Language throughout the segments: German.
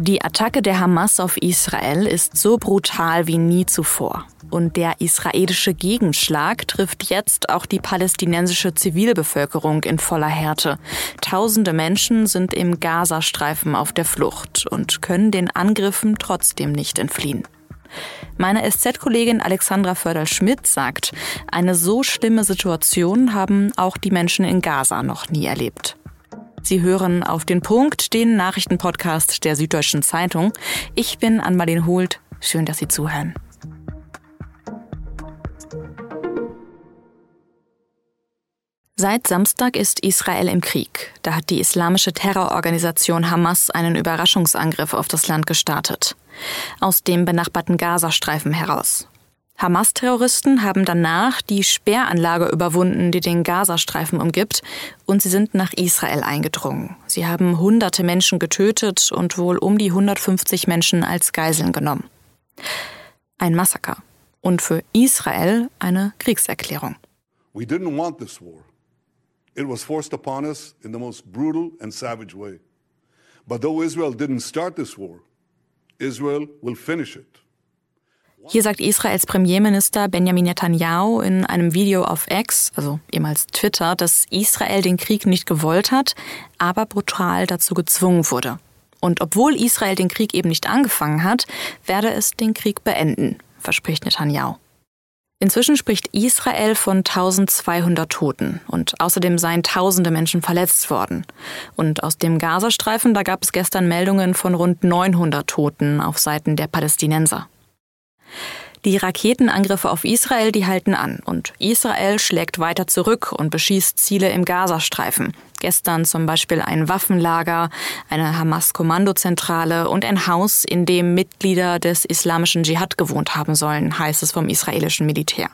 Die Attacke der Hamas auf Israel ist so brutal wie nie zuvor. Und der israelische Gegenschlag trifft jetzt auch die palästinensische Zivilbevölkerung in voller Härte. Tausende Menschen sind im Gazastreifen auf der Flucht und können den Angriffen trotzdem nicht entfliehen. Meine SZ-Kollegin Alexandra Förderl-Schmidt sagt, eine so schlimme Situation haben auch die Menschen in Gaza noch nie erlebt. Sie hören auf den Punkt den Nachrichtenpodcast der Süddeutschen Zeitung. Ich bin Anmalin Hult. Schön, dass Sie zuhören. Seit Samstag ist Israel im Krieg. Da hat die islamische Terrororganisation Hamas einen Überraschungsangriff auf das Land gestartet. Aus dem benachbarten Gazastreifen heraus. Hamas-Terroristen haben danach die Sperranlage überwunden, die den Gazastreifen umgibt, und sie sind nach Israel eingedrungen. Sie haben hunderte Menschen getötet und wohl um die 150 Menschen als Geiseln genommen. Ein Massaker. Und für Israel eine Kriegserklärung. We didn't want this war. It was forced upon us in the most brutal and savage way. But though Israel didn't start this war, Israel will finish it. Hier sagt Israels Premierminister Benjamin Netanyahu in einem Video auf X, also ehemals Twitter, dass Israel den Krieg nicht gewollt hat, aber brutal dazu gezwungen wurde. Und obwohl Israel den Krieg eben nicht angefangen hat, werde es den Krieg beenden, verspricht Netanyahu. Inzwischen spricht Israel von 1200 Toten und außerdem seien tausende Menschen verletzt worden. Und aus dem Gazastreifen, da gab es gestern Meldungen von rund 900 Toten auf Seiten der Palästinenser. Die Raketenangriffe auf Israel, die halten an und Israel schlägt weiter zurück und beschießt Ziele im Gazastreifen. Gestern zum Beispiel ein Waffenlager, eine Hamas-Kommandozentrale und ein Haus, in dem Mitglieder des islamischen Dschihad gewohnt haben sollen, heißt es vom israelischen Militär.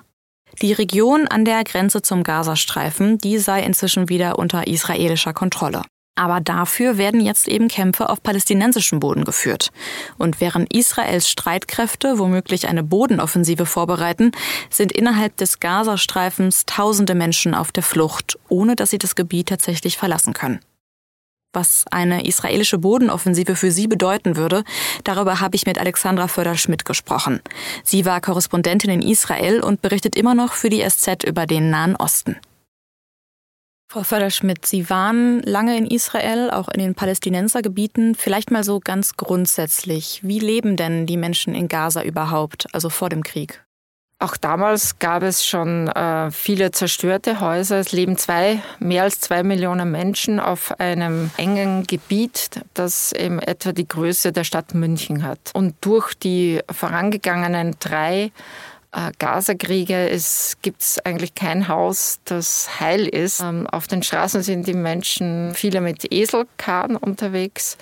Die Region an der Grenze zum Gazastreifen, die sei inzwischen wieder unter israelischer Kontrolle. Aber dafür werden jetzt eben Kämpfe auf palästinensischem Boden geführt. Und während Israels Streitkräfte womöglich eine Bodenoffensive vorbereiten, sind innerhalb des Gazastreifens tausende Menschen auf der Flucht, ohne dass sie das Gebiet tatsächlich verlassen können. Was eine israelische Bodenoffensive für sie bedeuten würde, darüber habe ich mit Alexandra Förder-Schmidt gesprochen. Sie war Korrespondentin in Israel und berichtet immer noch für die SZ über den Nahen Osten. Frau Förderschmidt, Sie waren lange in Israel, auch in den Palästinensergebieten. Vielleicht mal so ganz grundsätzlich. Wie leben denn die Menschen in Gaza überhaupt, also vor dem Krieg? Auch damals gab es schon äh, viele zerstörte Häuser. Es leben zwei, mehr als zwei Millionen Menschen auf einem engen Gebiet, das eben etwa die Größe der Stadt München hat. Und durch die vorangegangenen drei äh, Gaza-Kriege gibt es eigentlich kein Haus, das heil ist. Ähm, auf den Straßen sind die Menschen viele mit Eselkarren unterwegs.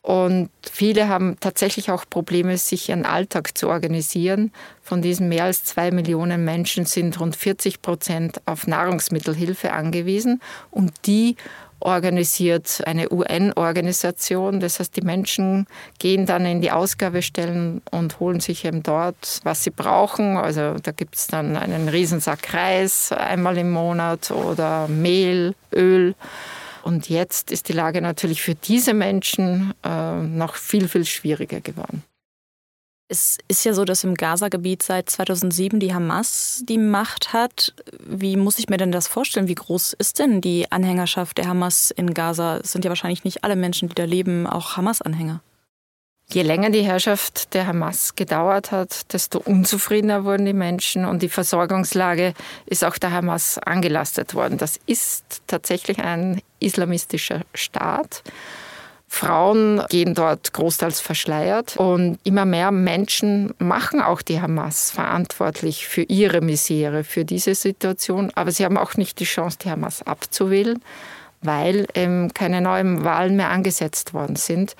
Und viele haben tatsächlich auch Probleme, sich ihren Alltag zu organisieren. Von diesen mehr als zwei Millionen Menschen sind rund 40 Prozent auf Nahrungsmittelhilfe angewiesen. Und die organisiert eine UN-Organisation. Das heißt, die Menschen gehen dann in die Ausgabestellen und holen sich eben dort, was sie brauchen. Also da gibt es dann einen Riesensack Reis einmal im Monat oder Mehl, Öl. Und jetzt ist die Lage natürlich für diese Menschen äh, noch viel, viel schwieriger geworden. Es ist ja so, dass im Gaza-Gebiet seit 2007 die Hamas die Macht hat. Wie muss ich mir denn das vorstellen? Wie groß ist denn die Anhängerschaft der Hamas in Gaza? Es sind ja wahrscheinlich nicht alle Menschen, die da leben, auch Hamas-Anhänger. Je länger die Herrschaft der Hamas gedauert hat, desto unzufriedener wurden die Menschen und die Versorgungslage ist auch der Hamas angelastet worden. Das ist tatsächlich ein islamistischer Staat. Frauen gehen dort großteils verschleiert und immer mehr Menschen machen auch die Hamas verantwortlich für ihre Misere, für diese Situation. Aber sie haben auch nicht die Chance, die Hamas abzuwählen, weil ähm, keine neuen Wahlen mehr angesetzt worden sind.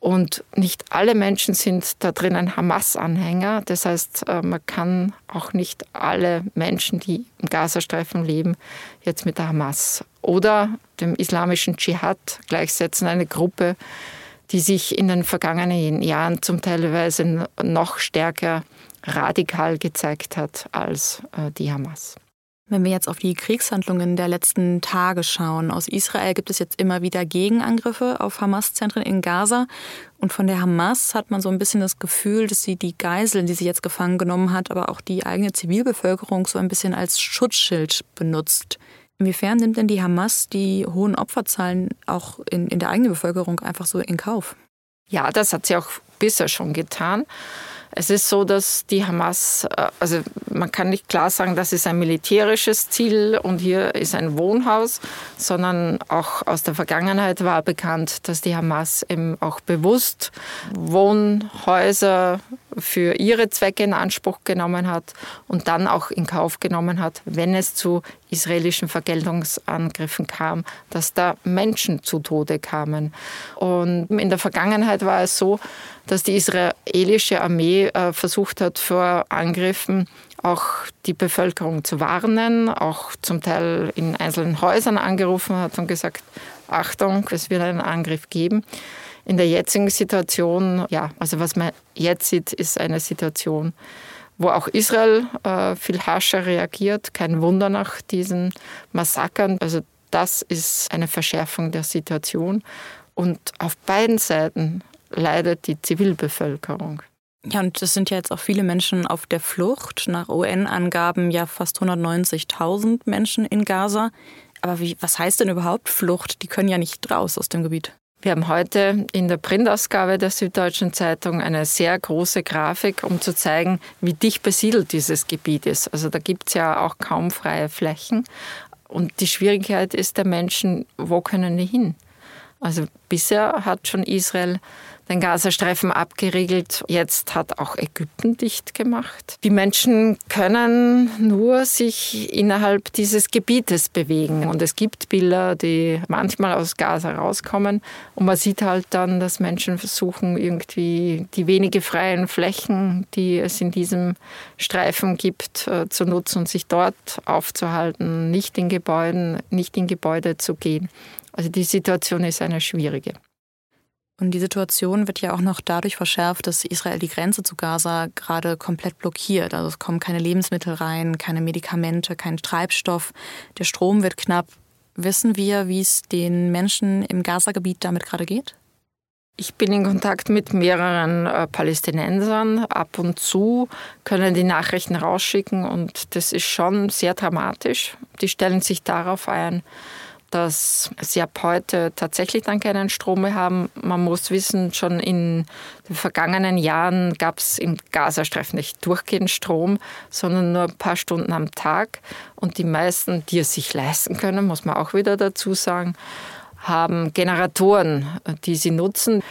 Und nicht alle Menschen sind da drinnen Hamas-Anhänger. Das heißt, äh, man kann auch nicht alle Menschen, die im Gazastreifen leben, jetzt mit der Hamas oder dem islamischen Dschihad gleichsetzen. Eine Gruppe, die sich in den vergangenen Jahren zum Teilweise noch stärker radikal gezeigt hat als äh, die Hamas. Wenn wir jetzt auf die Kriegshandlungen der letzten Tage schauen, aus Israel gibt es jetzt immer wieder Gegenangriffe auf Hamas-Zentren in Gaza. Und von der Hamas hat man so ein bisschen das Gefühl, dass sie die Geiseln, die sie jetzt gefangen genommen hat, aber auch die eigene Zivilbevölkerung so ein bisschen als Schutzschild benutzt. Inwiefern nimmt denn die Hamas die hohen Opferzahlen auch in, in der eigenen Bevölkerung einfach so in Kauf? Ja, das hat sie auch bisher schon getan. Es ist so, dass die Hamas, äh, also man kann nicht klar sagen, das ist ein militärisches Ziel und hier ist ein Wohnhaus, sondern auch aus der Vergangenheit war bekannt, dass die Hamas eben auch bewusst Wohnhäuser für ihre Zwecke in Anspruch genommen hat und dann auch in Kauf genommen hat, wenn es zu israelischen Vergeltungsangriffen kam, dass da Menschen zu Tode kamen. Und in der Vergangenheit war es so, dass die israelische Armee äh, versucht hat, vor Angriffen auch die Bevölkerung zu warnen, auch zum Teil in einzelnen Häusern angerufen hat und gesagt, Achtung, es wird einen Angriff geben. In der jetzigen Situation, ja, also was man jetzt sieht, ist eine Situation, wo auch Israel äh, viel harscher reagiert. Kein Wunder nach diesen Massakern. Also das ist eine Verschärfung der Situation. Und auf beiden Seiten leidet die Zivilbevölkerung. Ja, und es sind ja jetzt auch viele Menschen auf der Flucht. Nach UN-Angaben ja fast 190.000 Menschen in Gaza. Aber wie, was heißt denn überhaupt Flucht? Die können ja nicht raus aus dem Gebiet. Wir haben heute in der Printausgabe der Süddeutschen Zeitung eine sehr große Grafik, um zu zeigen, wie dicht besiedelt dieses Gebiet ist. Also da gibt es ja auch kaum freie Flächen. Und die Schwierigkeit ist der Menschen, wo können die hin? Also bisher hat schon Israel den Gazastreifen abgeriegelt. Jetzt hat auch Ägypten dicht gemacht. Die Menschen können nur sich innerhalb dieses Gebietes bewegen. Und es gibt Bilder, die manchmal aus Gaza rauskommen. Und man sieht halt dann, dass Menschen versuchen, irgendwie die wenige freien Flächen, die es in diesem Streifen gibt, äh, zu nutzen und sich dort aufzuhalten, nicht in Gebäuden, nicht in Gebäude zu gehen. Also die Situation ist eine schwierige. Und die Situation wird ja auch noch dadurch verschärft, dass Israel die Grenze zu Gaza gerade komplett blockiert. Also es kommen keine Lebensmittel rein, keine Medikamente, kein Treibstoff. Der Strom wird knapp. Wissen wir, wie es den Menschen im Gaza-Gebiet damit gerade geht? Ich bin in Kontakt mit mehreren äh, Palästinensern. Ab und zu können die Nachrichten rausschicken und das ist schon sehr dramatisch. Die stellen sich darauf ein, dass sie ab heute tatsächlich dann keinen Strom mehr haben. Man muss wissen, schon in den vergangenen Jahren gab es im Gazastreifen nicht durchgehend Strom, sondern nur ein paar Stunden am Tag. Und die meisten, die es sich leisten können, muss man auch wieder dazu sagen, haben Generatoren, die sie nutzen.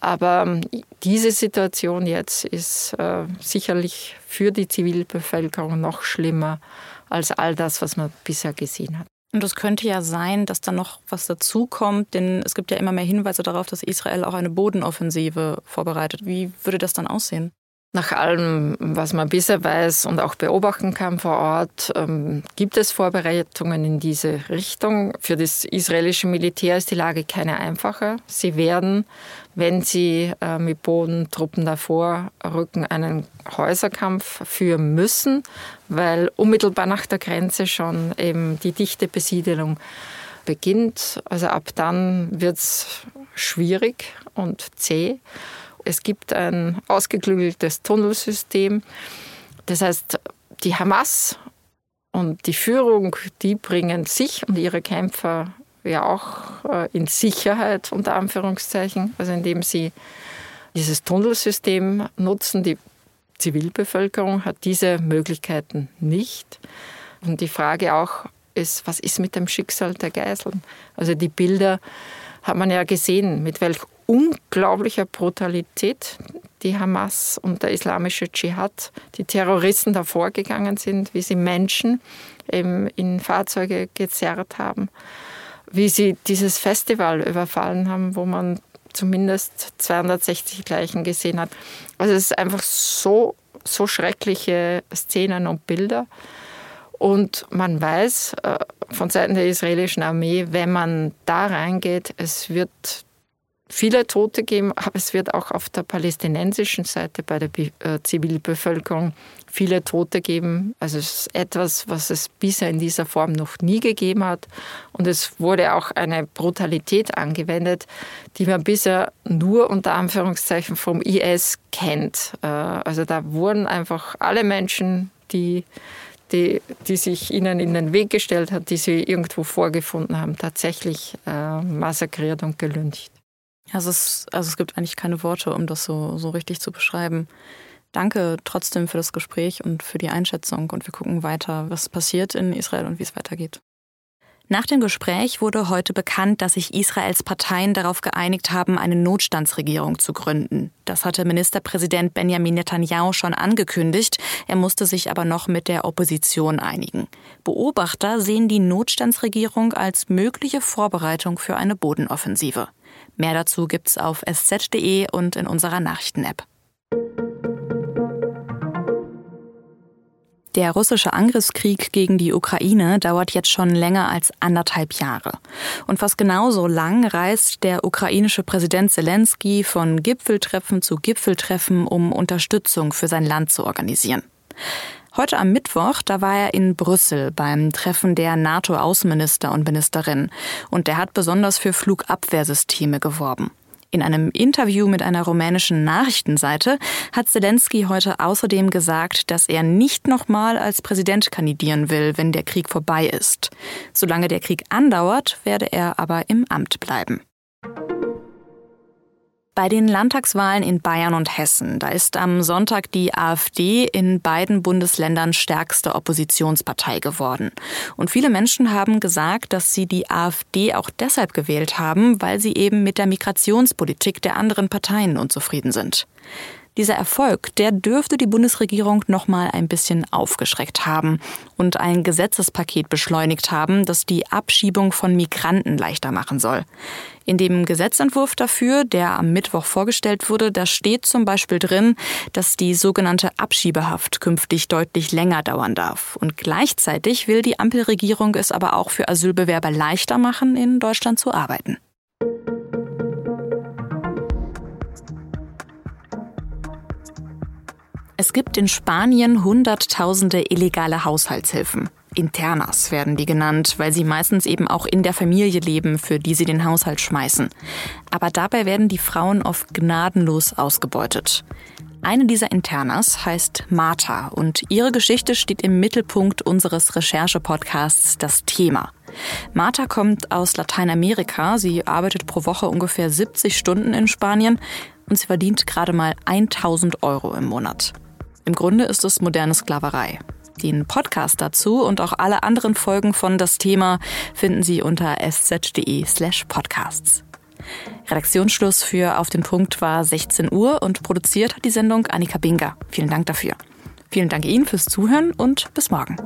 Aber diese Situation jetzt ist äh, sicherlich für die Zivilbevölkerung noch schlimmer als all das, was man bisher gesehen hat. Und es könnte ja sein, dass da noch was dazukommt, denn es gibt ja immer mehr Hinweise darauf, dass Israel auch eine Bodenoffensive vorbereitet. Wie würde das dann aussehen? Nach allem, was man bisher weiß und auch beobachten kann vor Ort, ähm, gibt es Vorbereitungen in diese Richtung. Für das israelische Militär ist die Lage keine einfache. Sie werden, wenn sie äh, mit Bodentruppen davor rücken, einen Häuserkampf führen müssen, weil unmittelbar nach der Grenze schon eben die dichte Besiedelung beginnt. Also ab dann wird es schwierig und zäh. Es gibt ein ausgeklügeltes Tunnelsystem. Das heißt, die Hamas und die Führung, die bringen sich und ihre Kämpfer ja auch äh, in Sicherheit, unter Anführungszeichen, also indem sie dieses Tunnelsystem nutzen. Die Zivilbevölkerung hat diese Möglichkeiten nicht. Und die Frage auch ist, was ist mit dem Schicksal der Geiseln? Also die Bilder hat man ja gesehen, mit welch unglaublicher Brutalität die Hamas und der islamische Dschihad, die Terroristen da vorgegangen sind, wie sie Menschen in Fahrzeuge gezerrt haben, wie sie dieses Festival überfallen haben, wo man zumindest 260 Leichen gesehen hat. Also es ist einfach so, so schreckliche Szenen und Bilder. Und man weiß äh, von Seiten der israelischen Armee, wenn man da reingeht, es wird viele Tote geben, aber es wird auch auf der palästinensischen Seite bei der äh, Zivilbevölkerung viele Tote geben. Also es ist etwas, was es bisher in dieser Form noch nie gegeben hat. Und es wurde auch eine Brutalität angewendet, die man bisher nur unter Anführungszeichen vom IS kennt. Äh, also da wurden einfach alle Menschen, die die, die sich ihnen in den Weg gestellt hat, die sie irgendwo vorgefunden haben, tatsächlich äh, massakriert und gelüncht. Also es, also es gibt eigentlich keine Worte, um das so, so richtig zu beschreiben. Danke trotzdem für das Gespräch und für die Einschätzung und wir gucken weiter, was passiert in Israel und wie es weitergeht. Nach dem Gespräch wurde heute bekannt, dass sich Israels Parteien darauf geeinigt haben, eine Notstandsregierung zu gründen. Das hatte Ministerpräsident Benjamin Netanyahu schon angekündigt. Er musste sich aber noch mit der Opposition einigen. Beobachter sehen die Notstandsregierung als mögliche Vorbereitung für eine Bodenoffensive. Mehr dazu gibt's auf sz.de und in unserer Nachrichten-App. Der russische Angriffskrieg gegen die Ukraine dauert jetzt schon länger als anderthalb Jahre. Und fast genauso lang reist der ukrainische Präsident Zelensky von Gipfeltreffen zu Gipfeltreffen, um Unterstützung für sein Land zu organisieren. Heute am Mittwoch, da war er in Brüssel beim Treffen der NATO-Außenminister und Ministerinnen. Und der hat besonders für Flugabwehrsysteme geworben. In einem Interview mit einer rumänischen Nachrichtenseite hat Zelensky heute außerdem gesagt, dass er nicht nochmal als Präsident kandidieren will, wenn der Krieg vorbei ist. Solange der Krieg andauert, werde er aber im Amt bleiben. Bei den Landtagswahlen in Bayern und Hessen, da ist am Sonntag die AfD in beiden Bundesländern stärkste Oppositionspartei geworden. Und viele Menschen haben gesagt, dass sie die AfD auch deshalb gewählt haben, weil sie eben mit der Migrationspolitik der anderen Parteien unzufrieden sind. Dieser Erfolg, der dürfte die Bundesregierung noch mal ein bisschen aufgeschreckt haben und ein Gesetzespaket beschleunigt haben, das die Abschiebung von Migranten leichter machen soll. In dem Gesetzentwurf dafür, der am Mittwoch vorgestellt wurde, da steht zum Beispiel drin, dass die sogenannte Abschiebehaft künftig deutlich länger dauern darf. Und gleichzeitig will die Ampelregierung es aber auch für Asylbewerber leichter machen, in Deutschland zu arbeiten. Es gibt in Spanien Hunderttausende illegale Haushaltshilfen. Internas werden die genannt, weil sie meistens eben auch in der Familie leben, für die sie den Haushalt schmeißen. Aber dabei werden die Frauen oft gnadenlos ausgebeutet. Eine dieser Internas heißt Martha und ihre Geschichte steht im Mittelpunkt unseres Recherche-Podcasts Das Thema. Martha kommt aus Lateinamerika. Sie arbeitet pro Woche ungefähr 70 Stunden in Spanien und sie verdient gerade mal 1000 Euro im Monat. Im Grunde ist es moderne Sklaverei. Den Podcast dazu und auch alle anderen Folgen von das Thema finden Sie unter sz.de slash podcasts. Redaktionsschluss für Auf den Punkt war 16 Uhr und produziert hat die Sendung Annika Binger. Vielen Dank dafür. Vielen Dank Ihnen fürs Zuhören und bis morgen.